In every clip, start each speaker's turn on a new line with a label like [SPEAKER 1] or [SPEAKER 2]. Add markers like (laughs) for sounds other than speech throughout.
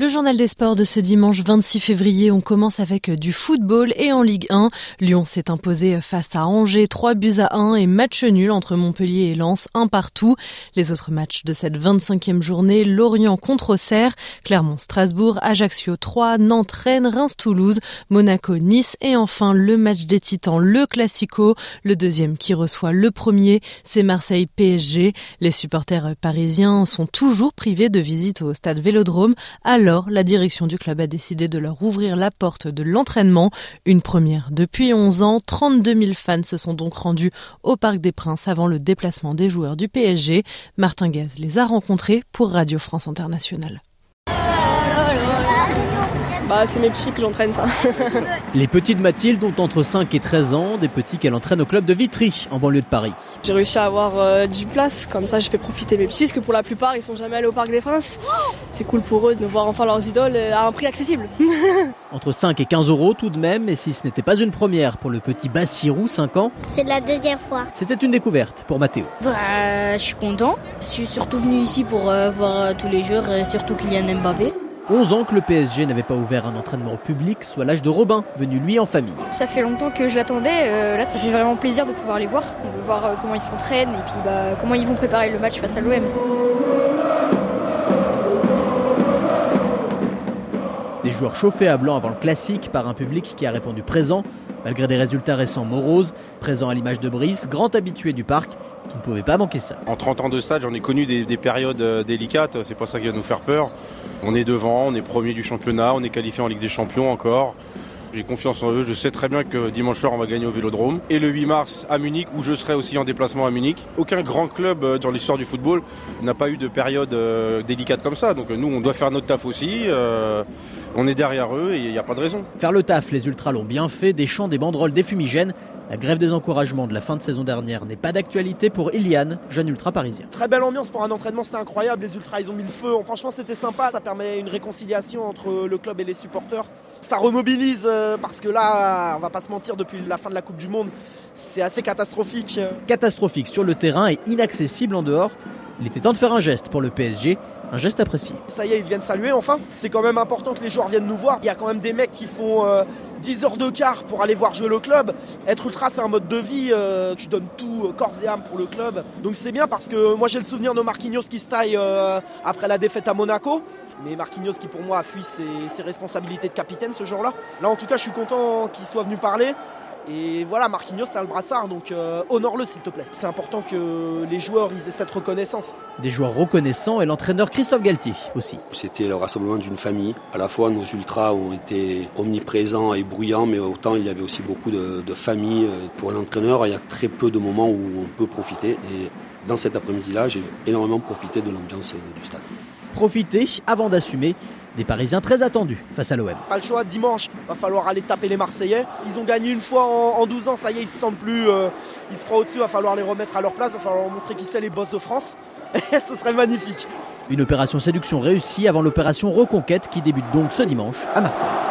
[SPEAKER 1] Le journal des sports de ce dimanche 26 février, on commence avec du football et en Ligue 1. Lyon s'est imposé face à Angers 3 buts à 1 et match nul entre Montpellier et Lens 1 partout. Les autres matchs de cette 25e journée, Lorient contre Auxerre, Clermont-Strasbourg, Ajaccio 3, Nantes, Rennes, Reims-Toulouse, Monaco, Nice et enfin le match des Titans, le Classico, le deuxième qui reçoit le premier, c'est Marseille PSG. Les supporters parisiens sont toujours privés de visite au stade Vélodrome alors alors, la direction du club a décidé de leur ouvrir la porte de l'entraînement. Une première depuis 11 ans. 32 000 fans se sont donc rendus au Parc des Princes avant le déplacement des joueurs du PSG. Martin Gaz les a rencontrés pour Radio France Internationale.
[SPEAKER 2] Bah, c'est mes petits que j'entraîne ça. (laughs)
[SPEAKER 3] Les petites Mathilde ont entre 5 et 13 ans, des petits qu'elle entraîne au club de Vitry, en banlieue de Paris.
[SPEAKER 2] J'ai réussi à avoir euh, 10 places, comme ça je fais profiter mes petits, parce que pour la plupart ils sont jamais allés au Parc des Princes. C'est cool pour eux de voir enfin leurs idoles euh, à un prix accessible. (laughs)
[SPEAKER 3] Entre 5 et 15 euros tout de même, et si ce n'était pas une première pour le petit Bassirou, 5 ans,
[SPEAKER 4] C'est la deuxième fois.
[SPEAKER 3] c'était une découverte pour Mathéo.
[SPEAKER 5] Bah, je suis content. Je suis surtout venu ici pour euh, voir euh, tous les joueurs, euh, surtout Kylian Mbappé.
[SPEAKER 3] 11 ans que le PSG n'avait pas ouvert un entraînement au public, soit l'âge de Robin, venu lui en famille.
[SPEAKER 6] Ça fait longtemps que je l'attendais. euh, là, ça fait vraiment plaisir de pouvoir les voir. On veut voir euh, comment ils s'entraînent et puis bah, comment ils vont préparer le match face à l'OM.
[SPEAKER 3] Des joueurs chauffés à blanc avant le classique par un public qui a répondu présent, malgré des résultats récents moroses, présent à l'image de Brice, grand habitué du parc, qui ne pouvait pas manquer ça.
[SPEAKER 7] En 30 ans de stade, j'en ai connu des, des périodes euh, délicates, c'est pas ça qui va nous faire peur. On est devant, on est premier du championnat, on est qualifié en Ligue des Champions encore. J'ai confiance en eux, je sais très bien que dimanche soir on va gagner au Vélodrome. Et le 8 mars à Munich, où je serai aussi en déplacement à Munich. Aucun grand club euh, dans l'histoire du football n'a pas eu de période euh, délicate comme ça. Donc nous on doit faire notre taf aussi, on est derrière eux et il n'y a pas de raison.
[SPEAKER 3] Faire le taf, les ultras l'ont bien fait, des chants, des banderoles, des fumigènes. La grève des encouragements de la fin de saison dernière n'est pas d'actualité pour Iliane, jeune ultra parisien.
[SPEAKER 8] Très belle ambiance pour un entraînement, c'était incroyable. Les ultras, ils ont mis le feu. Franchement, c'était sympa. Ça permet une réconciliation entre le club et les supporters. Ça remobilise euh, parce que là, on va pas se mentir, depuis la fin de la Coupe du Monde, c'est assez catastrophique.
[SPEAKER 3] Catastrophique sur le terrain et inaccessible en dehors. Il était temps de faire un geste pour le PSG, un geste apprécié.
[SPEAKER 8] Ça y est, ils viennent saluer enfin. C'est quand même important que les joueurs viennent nous voir. Il y a quand même des mecs qui font euh, 10 heures de quart pour aller voir jouer le club. Être ultra, c'est un mode de vie. euh, tu donnes tout euh, corps et âme pour le club. Donc c'est bien parce que moi j'ai le souvenir de Marquinhos qui se taille euh, après la défaite à Monaco. Mais Marquinhos qui pour moi a fui ses, ses responsabilités de capitaine ce jour-là. Là en tout cas je suis content qu'il soit venu parler. Et voilà, Marquinhos, t'as le brassard, donc euh, honore-le s'il te plaît. C'est important que les joueurs ils aient cette reconnaissance.
[SPEAKER 3] Des joueurs reconnaissants et l'entraîneur Christophe Galtier aussi.
[SPEAKER 9] C'était le rassemblement d'une famille. À la fois, nos ultras ont été omniprésents et bruyants, mais autant il y avait aussi beaucoup de, de familles. euh, Pour l'entraîneur, il y a très peu de moments où on peut profiter. Et dans cet après-midi-là, j'ai énormément profité de l'ambiance euh, du stade.
[SPEAKER 3] Profiter avant d'assumer des Parisiens très attendus face à l'OM.
[SPEAKER 8] Pas le choix, dimanche, va falloir aller taper les Marseillais. Ils ont gagné une fois en, en 12 ans, ça y est, ils se sentent plus. euh, ils se croient au-dessus, va falloir les remettre à leur place, va falloir leur montrer qui c'est les boss de France. Et (laughs) ce serait magnifique.
[SPEAKER 3] Une opération séduction réussie avant l'opération Reconquête qui débute donc ce dimanche à Marseille.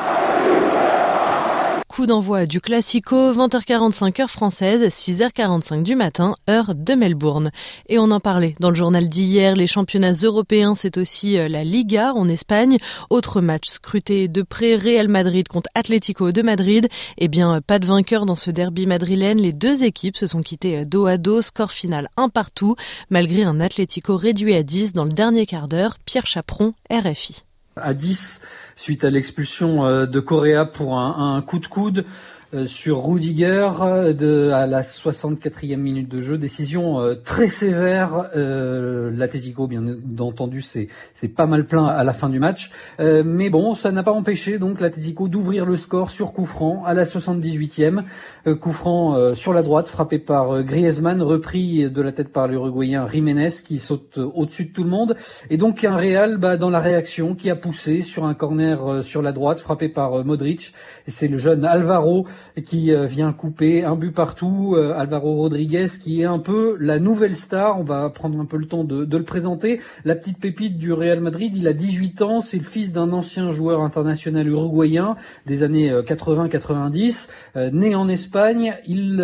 [SPEAKER 1] Coup d'envoi du Classico, 20h45 heure française, 6h45 du matin, heure de Melbourne. Et on en parlait dans le journal d'hier, les championnats européens, c'est aussi euh, la Liga en Espagne. Autre match scruté de près, Real Madrid contre Atlético de Madrid. Eh bien, pas de vainqueur dans ce derby madrilène. Les deux équipes se sont quittées dos à dos, score final un partout, malgré un Atlético réduit à 10 dans le dernier quart d'heure. Pierre Chaperon, RFI.
[SPEAKER 10] À 10 suite à l'expulsion euh, de Correa pour un, coup de coude sur Rudiger euh, de, à la 64e minute de jeu. Décision euh, très sévère. Euh, L'Atletico, bien entendu, c'est pas mal plein à la fin du match. Euh, mais bon, ça n'a pas empêché donc l'Atletico d'ouvrir le score sur coup à la 78e. Euh, coup franc euh, sur la droite, frappé par euh, Griezmann, repris de la tête par l'Uruguayen Jiménez qui saute euh, au-dessus de tout le monde. Et donc un Real bah, dans la réaction qui a poussé sur un corner euh, sur la droite, frappé par euh, Modric. C'est le jeune Alvaro qui vient couper un but partout. Alvaro Rodriguez qui est un peu la nouvelle star. On va prendre un peu le temps de, de le présenter. La petite pépite du Real Madrid. Il a 18 ans. C'est le fils d'un ancien joueur international uruguayen des années 80-90, né en Espagne. Il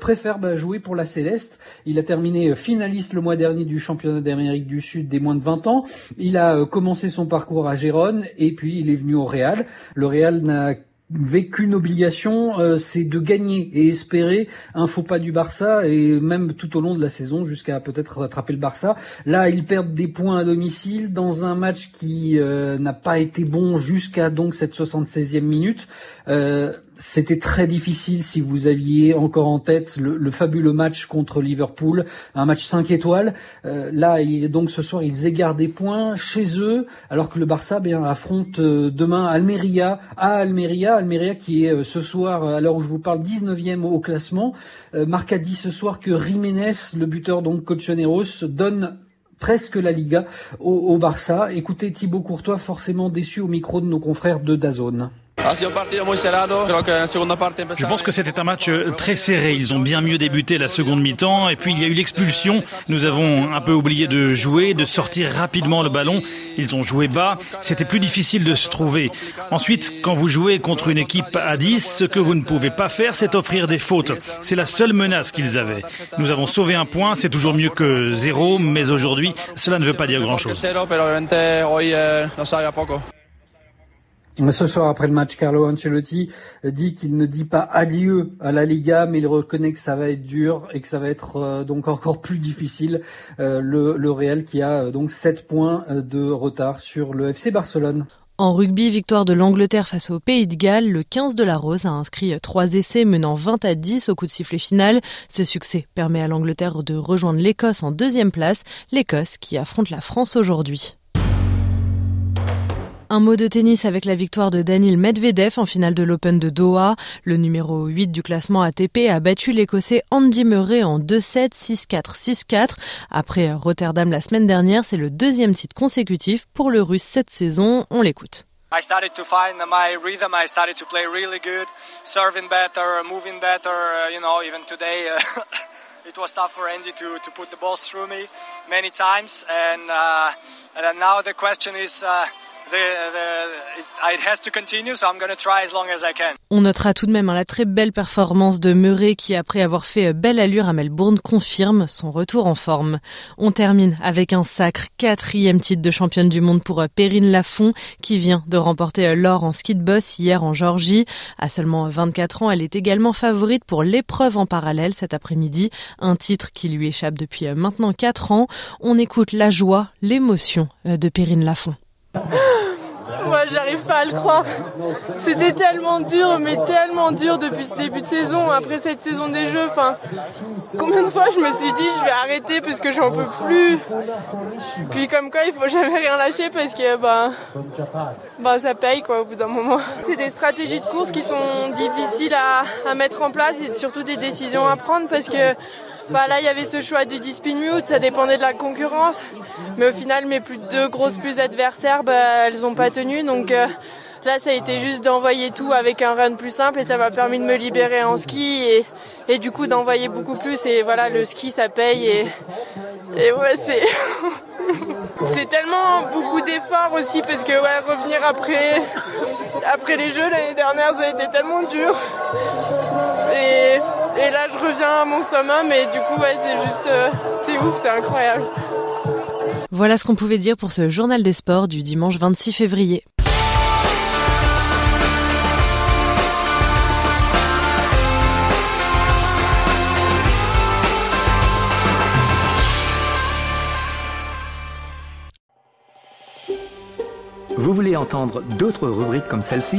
[SPEAKER 10] préfère bah, jouer pour la Céleste. Il a terminé finaliste le mois dernier du championnat d'Amérique du Sud des moins de 20 ans. Il a commencé son parcours à Gérone et puis il est venu au Real. Le Real n'a vécu une obligation, euh, c'est de gagner et espérer un faux pas du Barça et même tout au long de la saison jusqu'à peut-être rattraper le Barça. Là, ils perdent des points à domicile dans un match qui euh, n'a pas été bon jusqu'à donc cette 76e minute. Euh, c'était très difficile si vous aviez encore en tête le, fabuleux match contre Liverpool, un match 5 étoiles. Euh, là, il, donc ce soir, ils égarent des points chez eux, alors que le Barça bien, affronte euh, demain Almeria, à Almeria, Almeria qui est euh, ce soir, à l'heure où je vous parle, 19e au classement. Marc a dit ce soir que Jiménez, le buteur donc Cochoneros, donne presque la Liga au, au Barça. Écoutez Thibaut Courtois, forcément déçu au micro de nos confrères de Dazone.
[SPEAKER 4] Je pense que c'était un match euh, très serré. Ils ont bien mieux débuté la seconde mi-temps. Et puis il y a eu l'expulsion. Nous avons un peu oublié de jouer, de sortir rapidement le ballon. Ils ont joué bas. C'était plus difficile de se trouver. Ensuite, quand vous jouez contre une équipe à 10, ce que vous ne pouvez pas faire, c'est offrir des fautes. C'est la seule menace qu'ils avaient. Nous avons sauvé un point. C'est toujours mieux que zéro. Mais aujourd'hui, cela ne veut pas dire grand-chose.
[SPEAKER 10] Ce soir, après le match, Carlo Ancelotti dit qu'il ne dit pas adieu à la Liga, mais il reconnaît que ça va être dur et que ça va être euh, donc encore plus difficile. Euh, le, Real qui a euh, donc 7 points de retard sur le FC Barcelone.
[SPEAKER 1] En rugby, victoire de l'Angleterre face au Pays de Galles, le 15 de la Rose a inscrit trois essais menant 20 à 10 au coup de sifflet final. Ce succès permet à l'Angleterre de rejoindre l'Écosse en deuxième place, l'Écosse qui affronte la France aujourd'hui. Un mot de tennis avec la victoire de Daniil Medvedev en finale de l'Open de Doha. Le numéro 8 du classement ATP a battu l'Écossais Andy Murray en 2-7, 6-4, 6-4. Après Rotterdam la semaine dernière, c'est le deuxième titre consécutif pour le Russe cette saison. On l'écoute. I started to find my rhythm. I started to play really good, serving better, moving better. Uh, you know, even today uh, (laughs) it Andy to, to put the balls through me many times. And, uh, and question is. Uh, on notera tout de même hein, la très belle performance de Murray qui, après avoir fait belle allure à Melbourne, confirme son retour en forme. On termine avec un sacre quatrième titre de championne du monde pour Perrine Lafont qui vient de remporter l'or en ski de boss hier en Georgie. À seulement 24 ans, elle est également favorite pour l'épreuve en parallèle cet après-midi, un titre qui lui échappe depuis maintenant 4 ans. On écoute la joie, l'émotion de Perrine Lafont. (laughs)
[SPEAKER 11] Moi, j'arrive pas à le croire. C'était tellement dur, mais tellement dur depuis ce début de saison, après cette saison des Jeux. Enfin, combien de fois je me suis dit, je vais arrêter parce que j'en peux plus. Puis comme quoi, il faut jamais rien lâcher parce que bah, bah ça paye quoi au bout d'un moment. C'est des stratégies de course qui sont difficiles à, à mettre en place et surtout des décisions à prendre parce que bah là, il y avait ce choix du dispute mute, ça dépendait de la concurrence. Mais au final, mes plus deux grosses plus adversaires, bah, elles n'ont pas tenu. Donc euh, là, ça a été juste d'envoyer tout avec un run plus simple et ça m'a permis de me libérer en ski et, et du coup d'envoyer beaucoup plus. Et voilà, le ski, ça paye. Et, et ouais, c'est. (laughs) c'est tellement beaucoup d'efforts aussi parce que revenir après, après les Jeux l'année dernière, ça a été tellement dur. Et là, je reviens à mon summum et du coup, ouais, c'est juste, euh, c'est ouf, c'est incroyable.
[SPEAKER 1] Voilà ce qu'on pouvait dire pour ce journal des sports du dimanche 26 février.
[SPEAKER 12] Vous voulez entendre d'autres rubriques comme celle-ci?